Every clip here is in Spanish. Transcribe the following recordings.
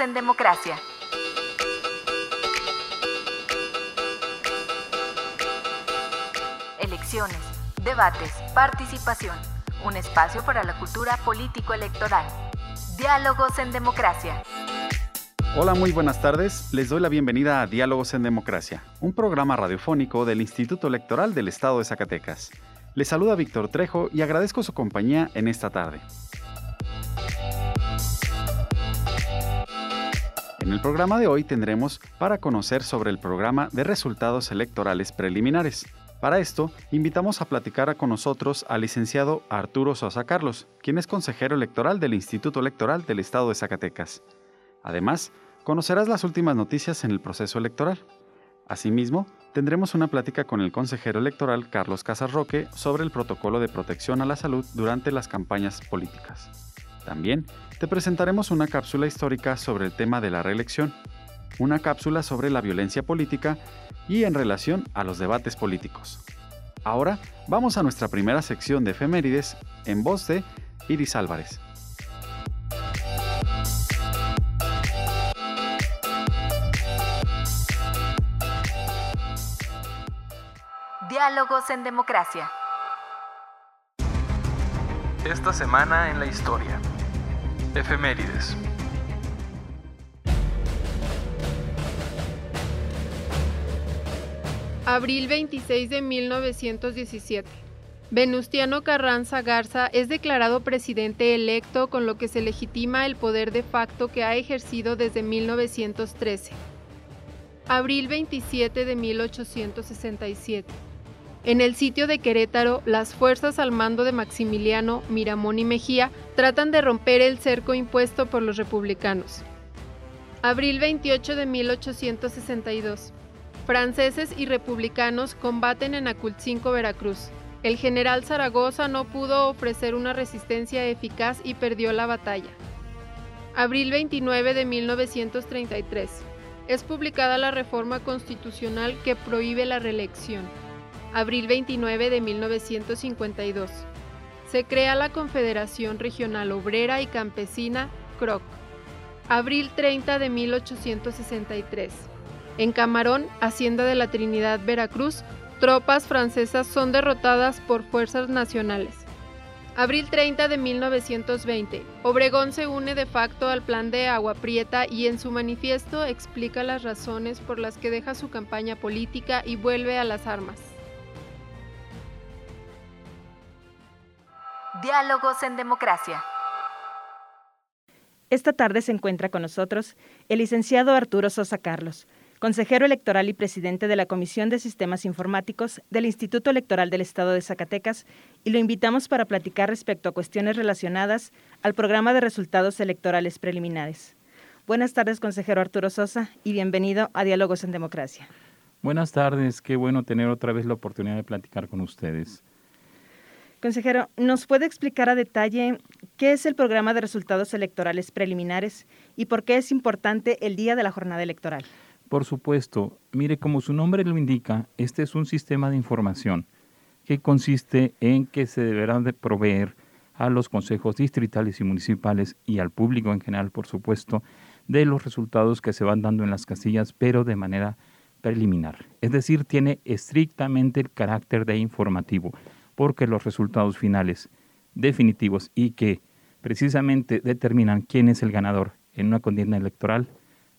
En Democracia. Elecciones, debates, participación. Un espacio para la cultura político-electoral. Diálogos en Democracia. Hola, muy buenas tardes. Les doy la bienvenida a Diálogos en Democracia, un programa radiofónico del Instituto Electoral del Estado de Zacatecas. Les saluda Víctor Trejo y agradezco su compañía en esta tarde. En el programa de hoy tendremos para conocer sobre el programa de resultados electorales preliminares. Para esto, invitamos a platicar con nosotros al licenciado Arturo Sosa Carlos, quien es consejero electoral del Instituto Electoral del Estado de Zacatecas. Además, conocerás las últimas noticias en el proceso electoral. Asimismo, tendremos una plática con el consejero electoral Carlos Casarroque sobre el protocolo de protección a la salud durante las campañas políticas. También te presentaremos una cápsula histórica sobre el tema de la reelección, una cápsula sobre la violencia política y en relación a los debates políticos. Ahora vamos a nuestra primera sección de efemérides en voz de Iris Álvarez. Diálogos en Democracia. Esta semana en la historia. Efemérides. Abril 26 de 1917. Venustiano Carranza Garza es declarado presidente electo con lo que se legitima el poder de facto que ha ejercido desde 1913. Abril 27 de 1867. En el sitio de Querétaro, las fuerzas al mando de Maximiliano, Miramón y Mejía tratan de romper el cerco impuesto por los republicanos. Abril 28 de 1862. Franceses y republicanos combaten en Aculcinco, Veracruz. El general Zaragoza no pudo ofrecer una resistencia eficaz y perdió la batalla. Abril 29 de 1933. Es publicada la reforma constitucional que prohíbe la reelección. Abril 29 de 1952. Se crea la Confederación Regional Obrera y Campesina, CROC. Abril 30 de 1863. En Camarón, Hacienda de la Trinidad, Veracruz, tropas francesas son derrotadas por fuerzas nacionales. Abril 30 de 1920. Obregón se une de facto al plan de Agua Prieta y en su manifiesto explica las razones por las que deja su campaña política y vuelve a las armas. Diálogos en Democracia. Esta tarde se encuentra con nosotros el licenciado Arturo Sosa Carlos, consejero electoral y presidente de la Comisión de Sistemas Informáticos del Instituto Electoral del Estado de Zacatecas, y lo invitamos para platicar respecto a cuestiones relacionadas al programa de resultados electorales preliminares. Buenas tardes, consejero Arturo Sosa, y bienvenido a Diálogos en Democracia. Buenas tardes, qué bueno tener otra vez la oportunidad de platicar con ustedes. Consejero, ¿nos puede explicar a detalle qué es el programa de resultados electorales preliminares y por qué es importante el día de la jornada electoral? Por supuesto, mire, como su nombre lo indica, este es un sistema de información que consiste en que se deberá de proveer a los consejos distritales y municipales y al público en general, por supuesto, de los resultados que se van dando en las casillas, pero de manera preliminar. Es decir, tiene estrictamente el carácter de informativo porque los resultados finales definitivos y que precisamente determinan quién es el ganador en una contienda electoral,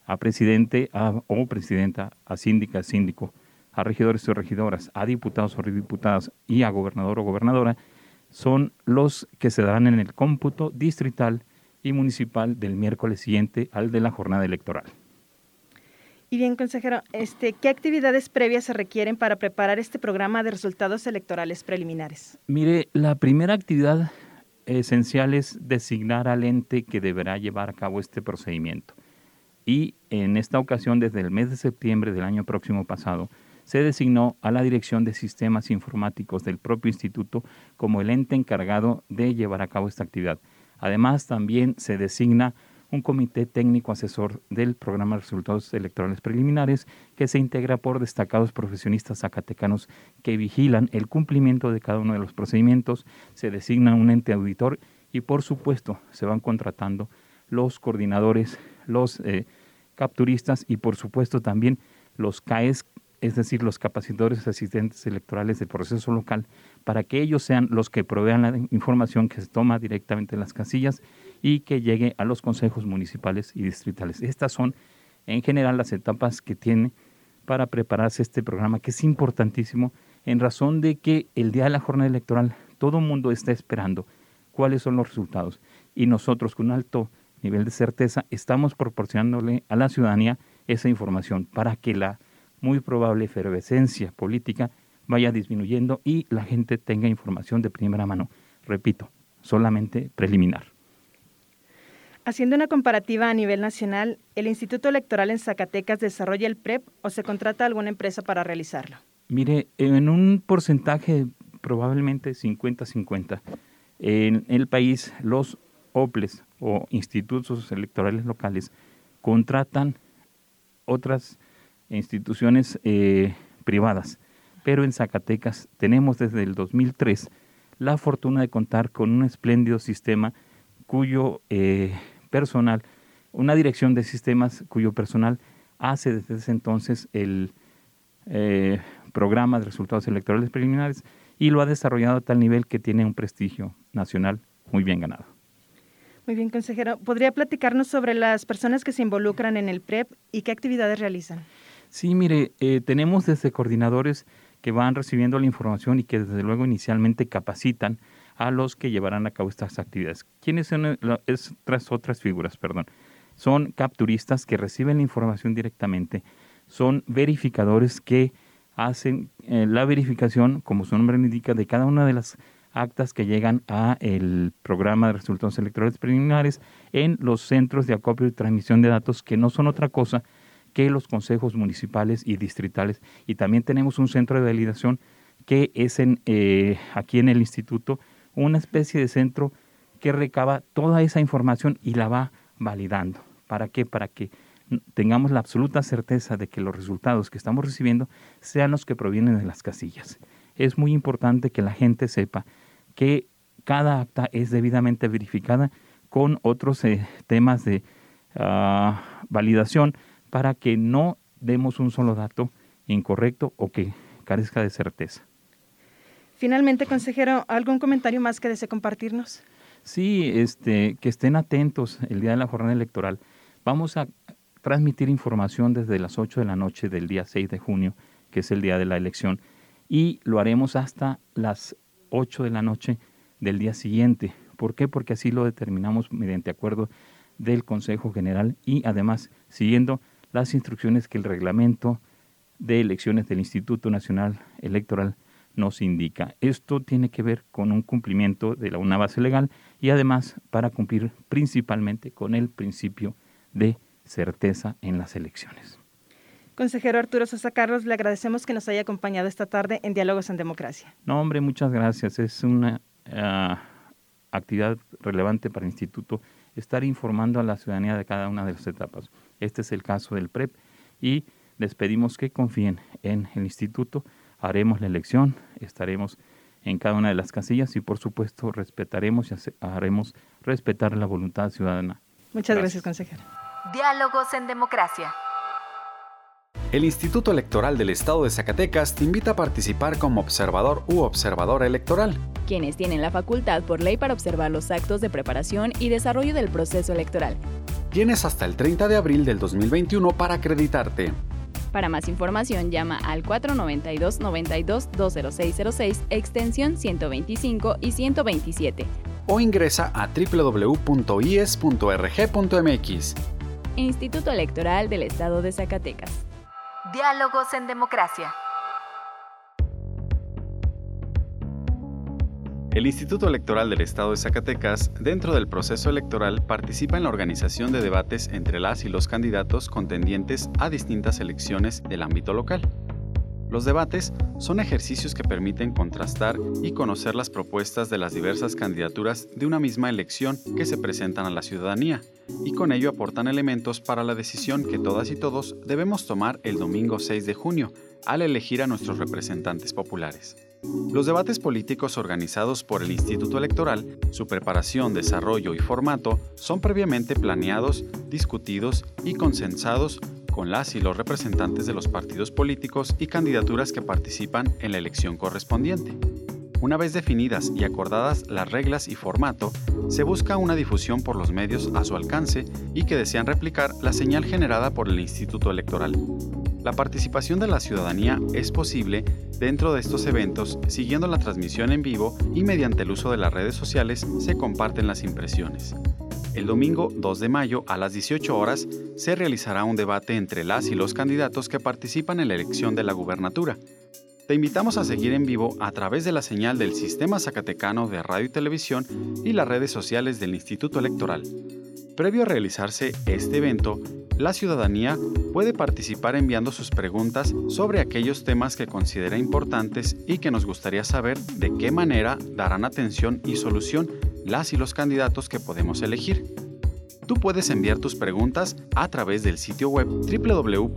a presidente o presidenta, a síndica, síndico, a regidores o regidoras, a diputados o diputadas y a gobernador o gobernadora, son los que se darán en el cómputo distrital y municipal del miércoles siguiente al de la jornada electoral. Y bien, consejero, este, ¿qué actividades previas se requieren para preparar este programa de resultados electorales preliminares? Mire, la primera actividad esencial es designar al ente que deberá llevar a cabo este procedimiento. Y en esta ocasión, desde el mes de septiembre del año próximo pasado, se designó a la Dirección de Sistemas Informáticos del propio instituto como el ente encargado de llevar a cabo esta actividad. Además, también se designa un comité técnico asesor del programa de resultados electorales preliminares que se integra por destacados profesionistas zacatecanos que vigilan el cumplimiento de cada uno de los procedimientos, se designa un ente auditor y por supuesto se van contratando los coordinadores, los eh, capturistas y por supuesto también los CAES, es decir, los capacitadores asistentes electorales del proceso local, para que ellos sean los que provean la información que se toma directamente en las casillas y que llegue a los consejos municipales y distritales. Estas son en general las etapas que tiene para prepararse este programa, que es importantísimo en razón de que el día de la jornada electoral todo el mundo está esperando cuáles son los resultados y nosotros con alto nivel de certeza estamos proporcionándole a la ciudadanía esa información para que la muy probable efervescencia política vaya disminuyendo y la gente tenga información de primera mano. Repito, solamente preliminar. Haciendo una comparativa a nivel nacional, ¿el Instituto Electoral en Zacatecas desarrolla el PREP o se contrata a alguna empresa para realizarlo? Mire, en un porcentaje probablemente 50-50, en el país los OPLES o institutos electorales locales contratan otras instituciones eh, privadas, pero en Zacatecas tenemos desde el 2003 la fortuna de contar con un espléndido sistema cuyo eh, personal, una dirección de sistemas cuyo personal hace desde ese entonces el eh, programa de resultados electorales preliminares y lo ha desarrollado a tal nivel que tiene un prestigio nacional muy bien ganado. Muy bien, consejero. ¿Podría platicarnos sobre las personas que se involucran en el PREP y qué actividades realizan? Sí, mire, eh, tenemos desde coordinadores que van recibiendo la información y que desde luego inicialmente capacitan a los que llevarán a cabo estas actividades. ¿Quiénes son eh, estas otras figuras? Perdón. Son capturistas que reciben la información directamente, son verificadores que hacen eh, la verificación, como su nombre indica, de cada una de las actas que llegan a el programa de resultados electorales preliminares en los centros de acopio y transmisión de datos que no son otra cosa que los consejos municipales y distritales. Y también tenemos un centro de validación que es en, eh, aquí en el instituto, una especie de centro que recaba toda esa información y la va validando. ¿Para qué? Para que tengamos la absoluta certeza de que los resultados que estamos recibiendo sean los que provienen de las casillas. Es muy importante que la gente sepa que cada acta es debidamente verificada con otros eh, temas de ah, validación para que no demos un solo dato incorrecto o que carezca de certeza. Finalmente, consejero, ¿algún comentario más que desee compartirnos? Sí, este, que estén atentos el día de la jornada electoral. Vamos a transmitir información desde las 8 de la noche del día 6 de junio, que es el día de la elección, y lo haremos hasta las 8 de la noche del día siguiente. ¿Por qué? Porque así lo determinamos mediante acuerdo del Consejo General y además siguiendo las instrucciones que el reglamento de elecciones del Instituto Nacional Electoral nos indica. Esto tiene que ver con un cumplimiento de una base legal y además para cumplir principalmente con el principio de certeza en las elecciones. Consejero Arturo Sosa Carlos, le agradecemos que nos haya acompañado esta tarde en Diálogos en Democracia. No, hombre, muchas gracias. Es una ah, actividad relevante para el instituto estar informando a la ciudadanía de cada una de las etapas. Este es el caso del PREP y les pedimos que confíen en el instituto. Haremos la elección, estaremos en cada una de las casillas y por supuesto respetaremos y haremos respetar la voluntad ciudadana. Muchas gracias, consejero. Diálogos en democracia. El Instituto Electoral del Estado de Zacatecas te invita a participar como observador u observadora electoral. Quienes tienen la facultad por ley para observar los actos de preparación y desarrollo del proceso electoral. Tienes hasta el 30 de abril del 2021 para acreditarte. Para más información llama al 492-92-20606, extensión 125 y 127. O ingresa a www.ies.rg.mx. Instituto Electoral del Estado de Zacatecas. Diálogos en democracia. El Instituto Electoral del Estado de Zacatecas, dentro del proceso electoral, participa en la organización de debates entre las y los candidatos contendientes a distintas elecciones del ámbito local. Los debates son ejercicios que permiten contrastar y conocer las propuestas de las diversas candidaturas de una misma elección que se presentan a la ciudadanía, y con ello aportan elementos para la decisión que todas y todos debemos tomar el domingo 6 de junio, al elegir a nuestros representantes populares. Los debates políticos organizados por el Instituto Electoral, su preparación, desarrollo y formato son previamente planeados, discutidos y consensados con las y los representantes de los partidos políticos y candidaturas que participan en la elección correspondiente. Una vez definidas y acordadas las reglas y formato, se busca una difusión por los medios a su alcance y que desean replicar la señal generada por el Instituto Electoral. La participación de la ciudadanía es posible dentro de estos eventos siguiendo la transmisión en vivo y mediante el uso de las redes sociales se comparten las impresiones. El domingo 2 de mayo a las 18 horas se realizará un debate entre las y los candidatos que participan en la elección de la gubernatura. Te invitamos a seguir en vivo a través de la señal del Sistema Zacatecano de Radio y Televisión y las redes sociales del Instituto Electoral. Previo a realizarse este evento, la ciudadanía puede participar enviando sus preguntas sobre aquellos temas que considera importantes y que nos gustaría saber de qué manera darán atención y solución las y los candidatos que podemos elegir. Tú puedes enviar tus preguntas a través del sitio web www.ies.rg.mx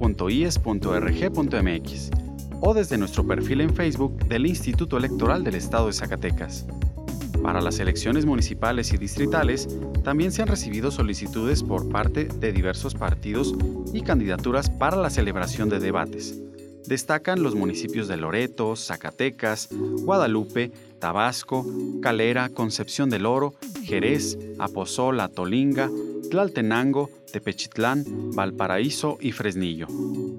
o desde nuestro perfil en Facebook del Instituto Electoral del Estado de Zacatecas. Para las elecciones municipales y distritales, también se han recibido solicitudes por parte de diversos partidos y candidaturas para la celebración de debates. Destacan los municipios de Loreto, Zacatecas, Guadalupe, Tabasco, Calera, Concepción del Oro, Jerez, Apozola, Tolinga, Tlaltenango, Tepechitlán, Valparaíso y Fresnillo.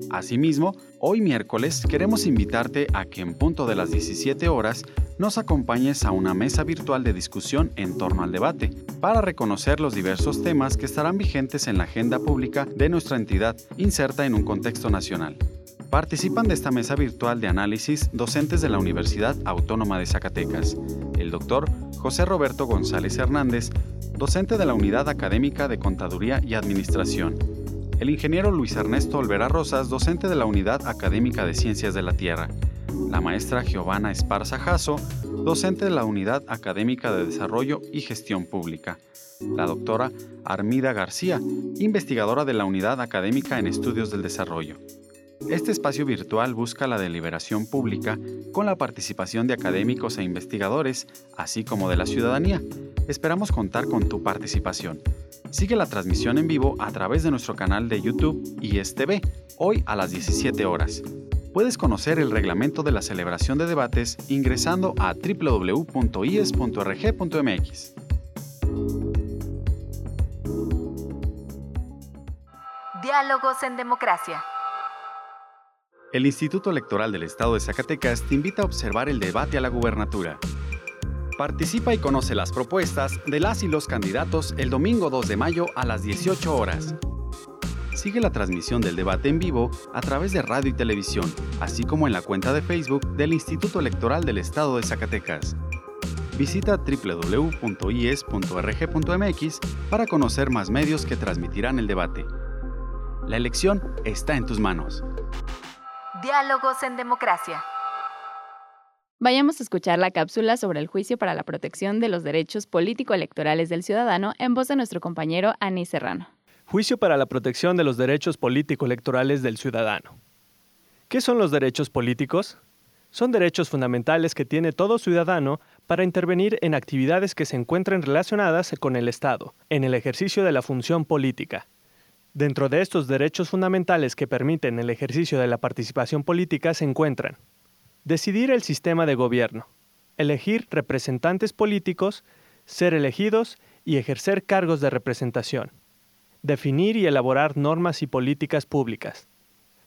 Asimismo, hoy miércoles queremos invitarte a que en punto de las 17 horas nos acompañes a una mesa virtual de discusión en torno al debate, para reconocer los diversos temas que estarán vigentes en la agenda pública de nuestra entidad, inserta en un contexto nacional. Participan de esta mesa virtual de análisis docentes de la Universidad Autónoma de Zacatecas, el doctor José Roberto González Hernández, docente de la Unidad Académica de Contaduría y Administración, el ingeniero Luis Ernesto Olvera Rosas, docente de la Unidad Académica de Ciencias de la Tierra, la maestra Giovanna Esparza Jasso, docente de la Unidad Académica de Desarrollo y Gestión Pública, la doctora Armida García, investigadora de la Unidad Académica en Estudios del Desarrollo. Este espacio virtual busca la deliberación pública con la participación de académicos e investigadores, así como de la ciudadanía. Esperamos contar con tu participación. Sigue la transmisión en vivo a través de nuestro canal de YouTube ISTV, hoy a las 17 horas. Puedes conocer el reglamento de la celebración de debates ingresando a www.ies.rg.mx. Diálogos en democracia. El Instituto Electoral del Estado de Zacatecas te invita a observar el debate a la gubernatura. Participa y conoce las propuestas de las y los candidatos el domingo 2 de mayo a las 18 horas. Sigue la transmisión del debate en vivo a través de radio y televisión, así como en la cuenta de Facebook del Instituto Electoral del Estado de Zacatecas. Visita www.ies.rg.mx para conocer más medios que transmitirán el debate. La elección está en tus manos. Diálogos en democracia. Vayamos a escuchar la cápsula sobre el juicio para la protección de los derechos político-electorales del ciudadano en voz de nuestro compañero Ani Serrano. Juicio para la protección de los derechos político-electorales del ciudadano. ¿Qué son los derechos políticos? Son derechos fundamentales que tiene todo ciudadano para intervenir en actividades que se encuentren relacionadas con el Estado, en el ejercicio de la función política, Dentro de estos derechos fundamentales que permiten el ejercicio de la participación política se encuentran decidir el sistema de gobierno, elegir representantes políticos, ser elegidos y ejercer cargos de representación, definir y elaborar normas y políticas públicas,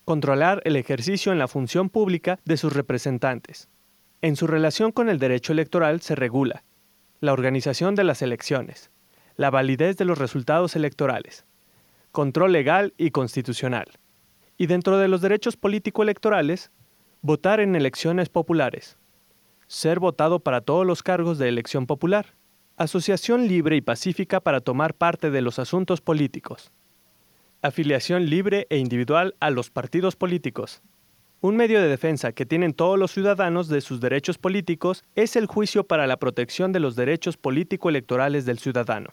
controlar el ejercicio en la función pública de sus representantes. En su relación con el derecho electoral se regula la organización de las elecciones, la validez de los resultados electorales, control legal y constitucional. Y dentro de los derechos político-electorales, votar en elecciones populares, ser votado para todos los cargos de elección popular. Asociación libre y pacífica para tomar parte de los asuntos políticos. Afiliación libre e individual a los partidos políticos. Un medio de defensa que tienen todos los ciudadanos de sus derechos políticos es el juicio para la protección de los derechos político-electorales del ciudadano.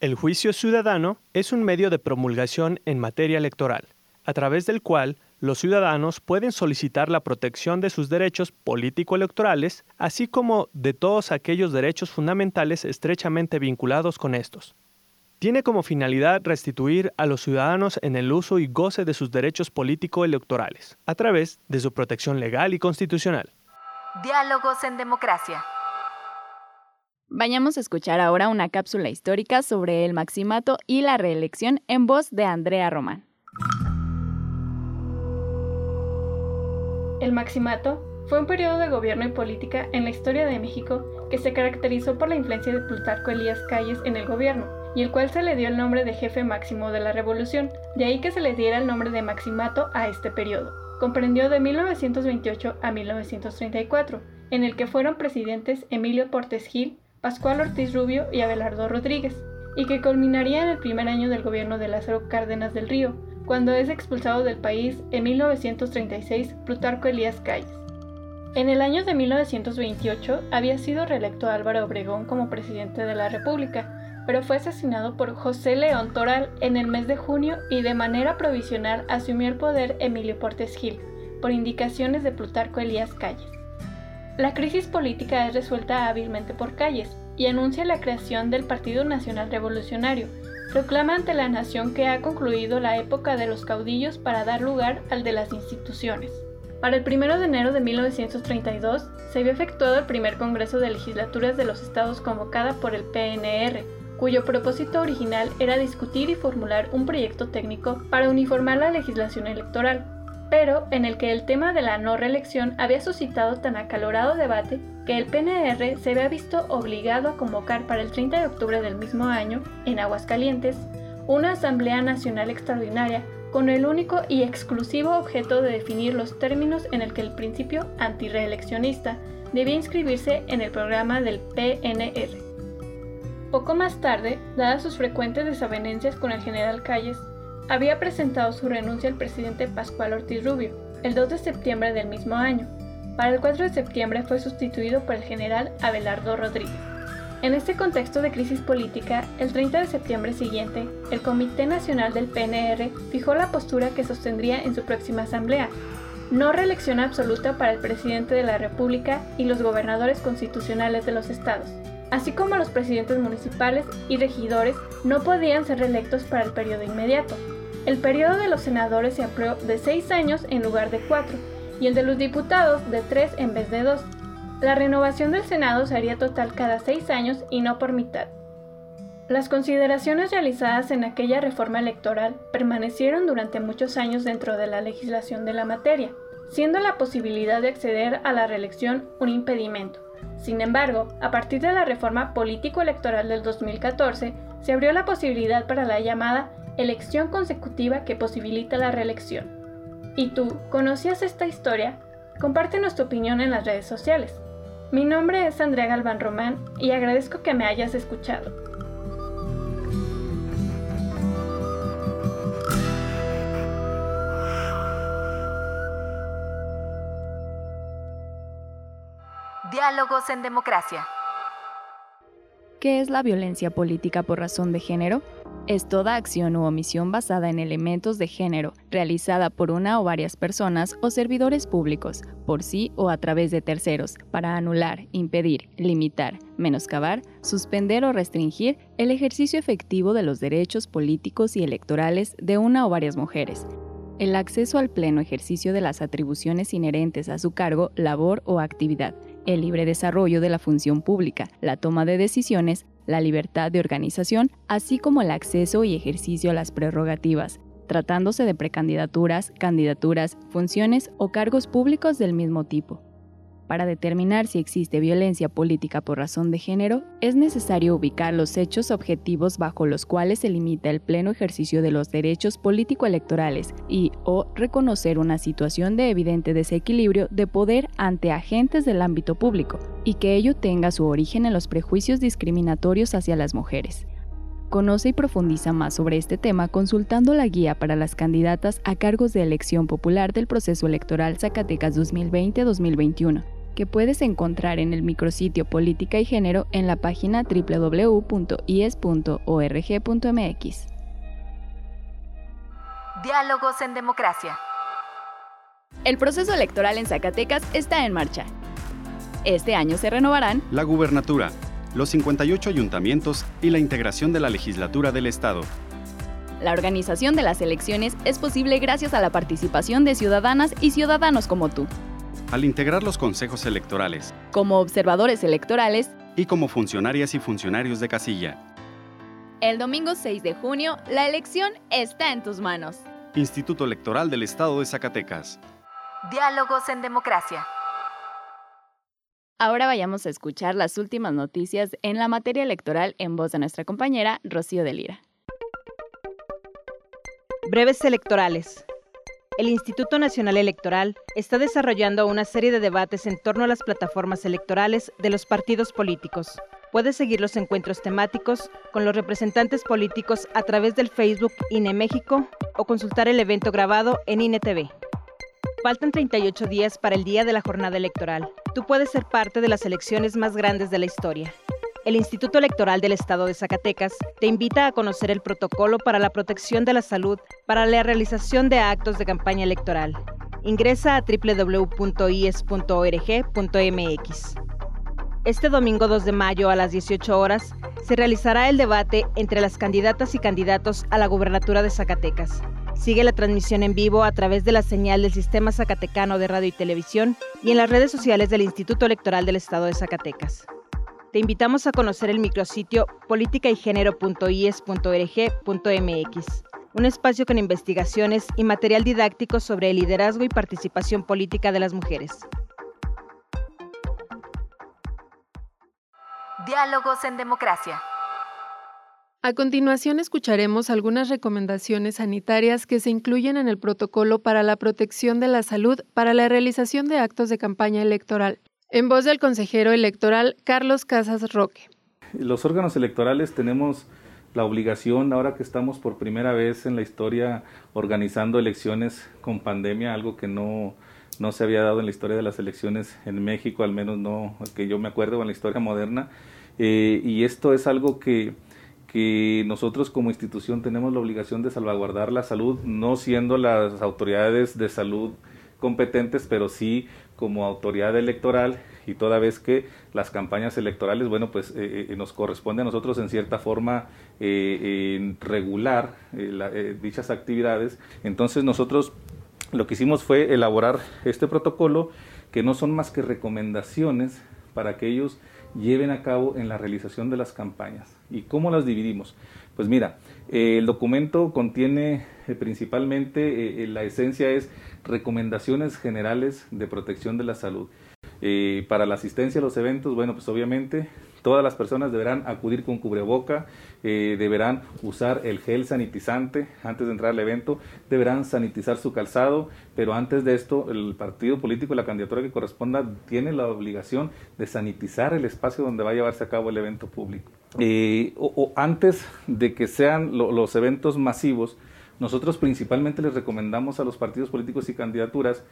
El juicio ciudadano es un medio de promulgación en materia electoral, a través del cual los ciudadanos pueden solicitar la protección de sus derechos político-electorales, así como de todos aquellos derechos fundamentales estrechamente vinculados con estos. Tiene como finalidad restituir a los ciudadanos en el uso y goce de sus derechos político-electorales, a través de su protección legal y constitucional. Diálogos en democracia. Vayamos a escuchar ahora una cápsula histórica sobre el maximato y la reelección en voz de Andrea Román. El Maximato fue un periodo de gobierno y política en la historia de México que se caracterizó por la influencia de Plutarco Elías Calles en el gobierno, y el cual se le dio el nombre de jefe máximo de la revolución, de ahí que se le diera el nombre de Maximato a este periodo. Comprendió de 1928 a 1934, en el que fueron presidentes Emilio Portes Gil, Pascual Ortiz Rubio y Abelardo Rodríguez, y que culminaría en el primer año del gobierno de Lázaro Cárdenas del Río, cuando es expulsado del país en 1936 Plutarco Elías Calles. En el año de 1928 había sido reelecto Álvaro Obregón como presidente de la República, pero fue asesinado por José León Toral en el mes de junio y de manera provisional asumió el poder Emilio Portes Gil, por indicaciones de Plutarco Elías Calles. La crisis política es resuelta hábilmente por Calles y anuncia la creación del Partido Nacional Revolucionario, proclama ante la nación que ha concluido la época de los caudillos para dar lugar al de las instituciones. Para el 1 de enero de 1932 se había efectuado el primer Congreso de Legislaturas de los Estados convocada por el PNR, cuyo propósito original era discutir y formular un proyecto técnico para uniformar la legislación electoral, pero en el que el tema de la no reelección había suscitado tan acalorado debate que el PNR se había visto obligado a convocar para el 30 de octubre del mismo año, en Aguascalientes, una Asamblea Nacional Extraordinaria con el único y exclusivo objeto de definir los términos en el que el principio antireeleccionista debía inscribirse en el programa del PNR. Poco más tarde, dadas sus frecuentes desavenencias con el general Calles, había presentado su renuncia al presidente Pascual Ortiz Rubio el 2 de septiembre del mismo año. Para el 4 de septiembre fue sustituido por el general Abelardo Rodríguez. En este contexto de crisis política, el 30 de septiembre siguiente, el Comité Nacional del PNR fijó la postura que sostendría en su próxima asamblea. No reelección absoluta para el presidente de la República y los gobernadores constitucionales de los estados, así como los presidentes municipales y regidores no podían ser reelectos para el periodo inmediato, el periodo de los senadores se amplió de seis años en lugar de cuatro, y el de los diputados de tres en vez de dos. La renovación del Senado sería total cada seis años y no por mitad. Las consideraciones realizadas en aquella reforma electoral permanecieron durante muchos años dentro de la legislación de la materia, siendo la posibilidad de acceder a la reelección un impedimento. Sin embargo, a partir de la reforma político-electoral del 2014, se abrió la posibilidad para la llamada elección consecutiva que posibilita la reelección. ¿Y tú conocías esta historia? Compártenos tu opinión en las redes sociales. Mi nombre es Andrea Galván Román y agradezco que me hayas escuchado. Diálogos en democracia. ¿Qué es la violencia política por razón de género? es toda acción u omisión basada en elementos de género, realizada por una o varias personas o servidores públicos, por sí o a través de terceros, para anular, impedir, limitar, menoscabar, suspender o restringir el ejercicio efectivo de los derechos políticos y electorales de una o varias mujeres, el acceso al pleno ejercicio de las atribuciones inherentes a su cargo, labor o actividad, el libre desarrollo de la función pública, la toma de decisiones, la libertad de organización, así como el acceso y ejercicio a las prerrogativas, tratándose de precandidaturas, candidaturas, funciones o cargos públicos del mismo tipo. Para determinar si existe violencia política por razón de género, es necesario ubicar los hechos objetivos bajo los cuales se limita el pleno ejercicio de los derechos político-electorales y o reconocer una situación de evidente desequilibrio de poder ante agentes del ámbito público, y que ello tenga su origen en los prejuicios discriminatorios hacia las mujeres. Conoce y profundiza más sobre este tema consultando la guía para las candidatas a cargos de elección popular del proceso electoral Zacatecas 2020-2021, que puedes encontrar en el micrositio Política y Género en la página www.ies.org.mx. Diálogos en democracia. El proceso electoral en Zacatecas está en marcha. Este año se renovarán la gubernatura, los 58 ayuntamientos y la integración de la legislatura del Estado. La organización de las elecciones es posible gracias a la participación de ciudadanas y ciudadanos como tú. Al integrar los consejos electorales, como observadores electorales y como funcionarias y funcionarios de casilla. El domingo 6 de junio, la elección está en tus manos. Instituto Electoral del Estado de Zacatecas. Diálogos en democracia. Ahora vayamos a escuchar las últimas noticias en la materia electoral en voz de nuestra compañera Rocío de Lira. Breves electorales. El Instituto Nacional Electoral está desarrollando una serie de debates en torno a las plataformas electorales de los partidos políticos. Puedes seguir los encuentros temáticos con los representantes políticos a través del Facebook INE México o consultar el evento grabado en INETV. Faltan 38 días para el día de la jornada electoral. Tú puedes ser parte de las elecciones más grandes de la historia. El Instituto Electoral del Estado de Zacatecas te invita a conocer el protocolo para la protección de la salud para la realización de actos de campaña electoral. Ingresa a www.ies.org.mx. Este domingo 2 de mayo a las 18 horas se realizará el debate entre las candidatas y candidatos a la gubernatura de Zacatecas. Sigue la transmisión en vivo a través de la señal del Sistema Zacatecano de Radio y Televisión y en las redes sociales del Instituto Electoral del Estado de Zacatecas. Te invitamos a conocer el micrositio politicaygenero.ies.org.mx, un espacio con investigaciones y material didáctico sobre el liderazgo y participación política de las mujeres. Diálogos en democracia. A continuación escucharemos algunas recomendaciones sanitarias que se incluyen en el protocolo para la protección de la salud para la realización de actos de campaña electoral. En voz del consejero electoral Carlos Casas Roque. Los órganos electorales tenemos la obligación, ahora que estamos por primera vez en la historia organizando elecciones con pandemia, algo que no, no se había dado en la historia de las elecciones en México, al menos no que yo me acuerdo en la historia moderna, eh, y esto es algo que que nosotros como institución tenemos la obligación de salvaguardar la salud, no siendo las autoridades de salud competentes, pero sí como autoridad electoral y toda vez que las campañas electorales, bueno, pues eh, eh, nos corresponde a nosotros en cierta forma eh, regular dichas actividades. Entonces nosotros lo que hicimos fue elaborar este protocolo que no son más que recomendaciones para que ellos lleven a cabo en la realización de las campañas. ¿Y cómo las dividimos? Pues mira, eh, el documento contiene eh, principalmente, eh, la esencia es recomendaciones generales de protección de la salud. para la asistencia a los eventos, bueno, pues obviamente todas las personas deberán acudir con cubreboca, deberán usar el gel sanitizante antes de entrar al evento, deberán sanitizar su calzado, pero antes de esto el partido político, la candidatura que corresponda, tiene la obligación de sanitizar el espacio donde va a llevarse a cabo el evento público. O, antes de que sean los eventos masivos, nosotros principalmente les recomendamos a los partidos políticos y candidaturas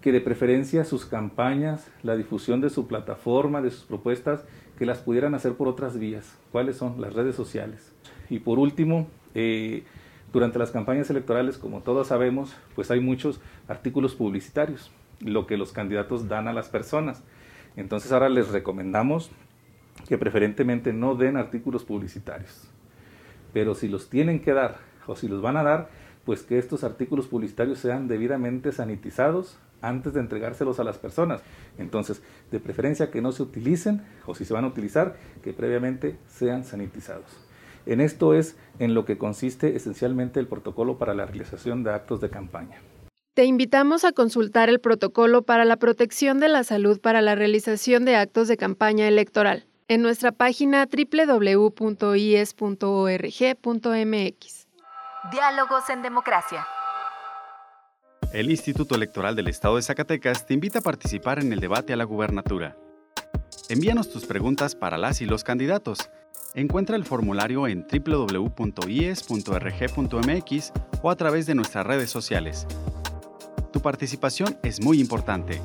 que de preferencia sus campañas, la difusión de su plataforma, de sus propuestas, que las pudieran hacer por otras vías. ¿Cuáles son? Las redes sociales. Y por último, eh, durante las campañas electorales, como todos sabemos, pues hay muchos artículos publicitarios, lo que los candidatos dan a las personas. Entonces ahora les recomendamos que preferentemente no den artículos publicitarios. Pero si los tienen que dar o si los van a dar, pues que estos artículos publicitarios sean debidamente sanitizados antes de entregárselos a las personas. Entonces, de preferencia que no se utilicen o si se van a utilizar, que previamente sean sanitizados. En esto es en lo que consiste esencialmente el protocolo para la realización de actos de campaña. Te invitamos a consultar el protocolo para la protección de la salud para la realización de actos de campaña electoral en nuestra página www.ies.org.mx. Diálogos en democracia. El Instituto Electoral del Estado de Zacatecas te invita a participar en el debate a la gubernatura. Envíanos tus preguntas para las y los candidatos. Encuentra el formulario en www.ies.rg.mx o a través de nuestras redes sociales. Tu participación es muy importante.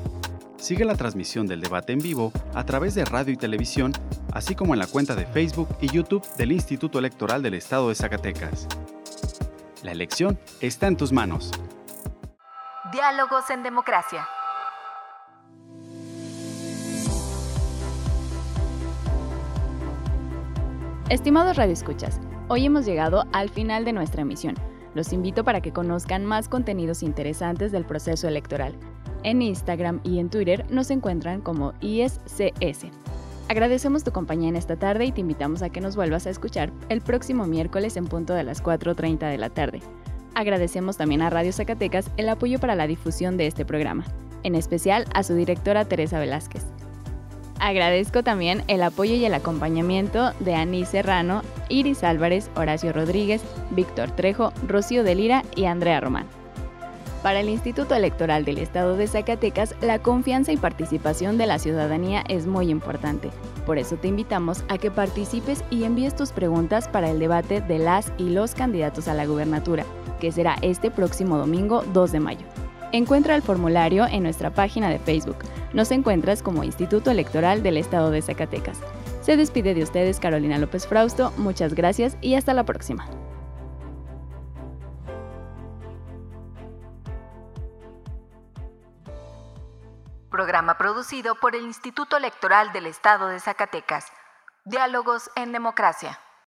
Sigue la transmisión del debate en vivo a través de radio y televisión, así como en la cuenta de Facebook y YouTube del Instituto Electoral del Estado de Zacatecas. La elección está en tus manos. Diálogos en democracia. Estimados radioescuchas, hoy hemos llegado al final de nuestra emisión. Los invito para que conozcan más contenidos interesantes del proceso electoral. En Instagram y en Twitter nos encuentran como ISCS. Agradecemos tu compañía en esta tarde y te invitamos a que nos vuelvas a escuchar el próximo miércoles en punto de las 4.30 de la tarde. Agradecemos también a Radio Zacatecas el apoyo para la difusión de este programa, en especial a su directora Teresa Velázquez. Agradezco también el apoyo y el acompañamiento de Aní Serrano, Iris Álvarez, Horacio Rodríguez, Víctor Trejo, Rocío de Lira y Andrea Román. Para el Instituto Electoral del Estado de Zacatecas, la confianza y participación de la ciudadanía es muy importante. Por eso te invitamos a que participes y envíes tus preguntas para el debate de las y los candidatos a la gubernatura, que será este próximo domingo 2 de mayo. Encuentra el formulario en nuestra página de Facebook. Nos encuentras como Instituto Electoral del Estado de Zacatecas. Se despide de ustedes Carolina López Frausto, muchas gracias y hasta la próxima. Programa producido por el Instituto Electoral del Estado de Zacatecas. Diálogos en Democracia.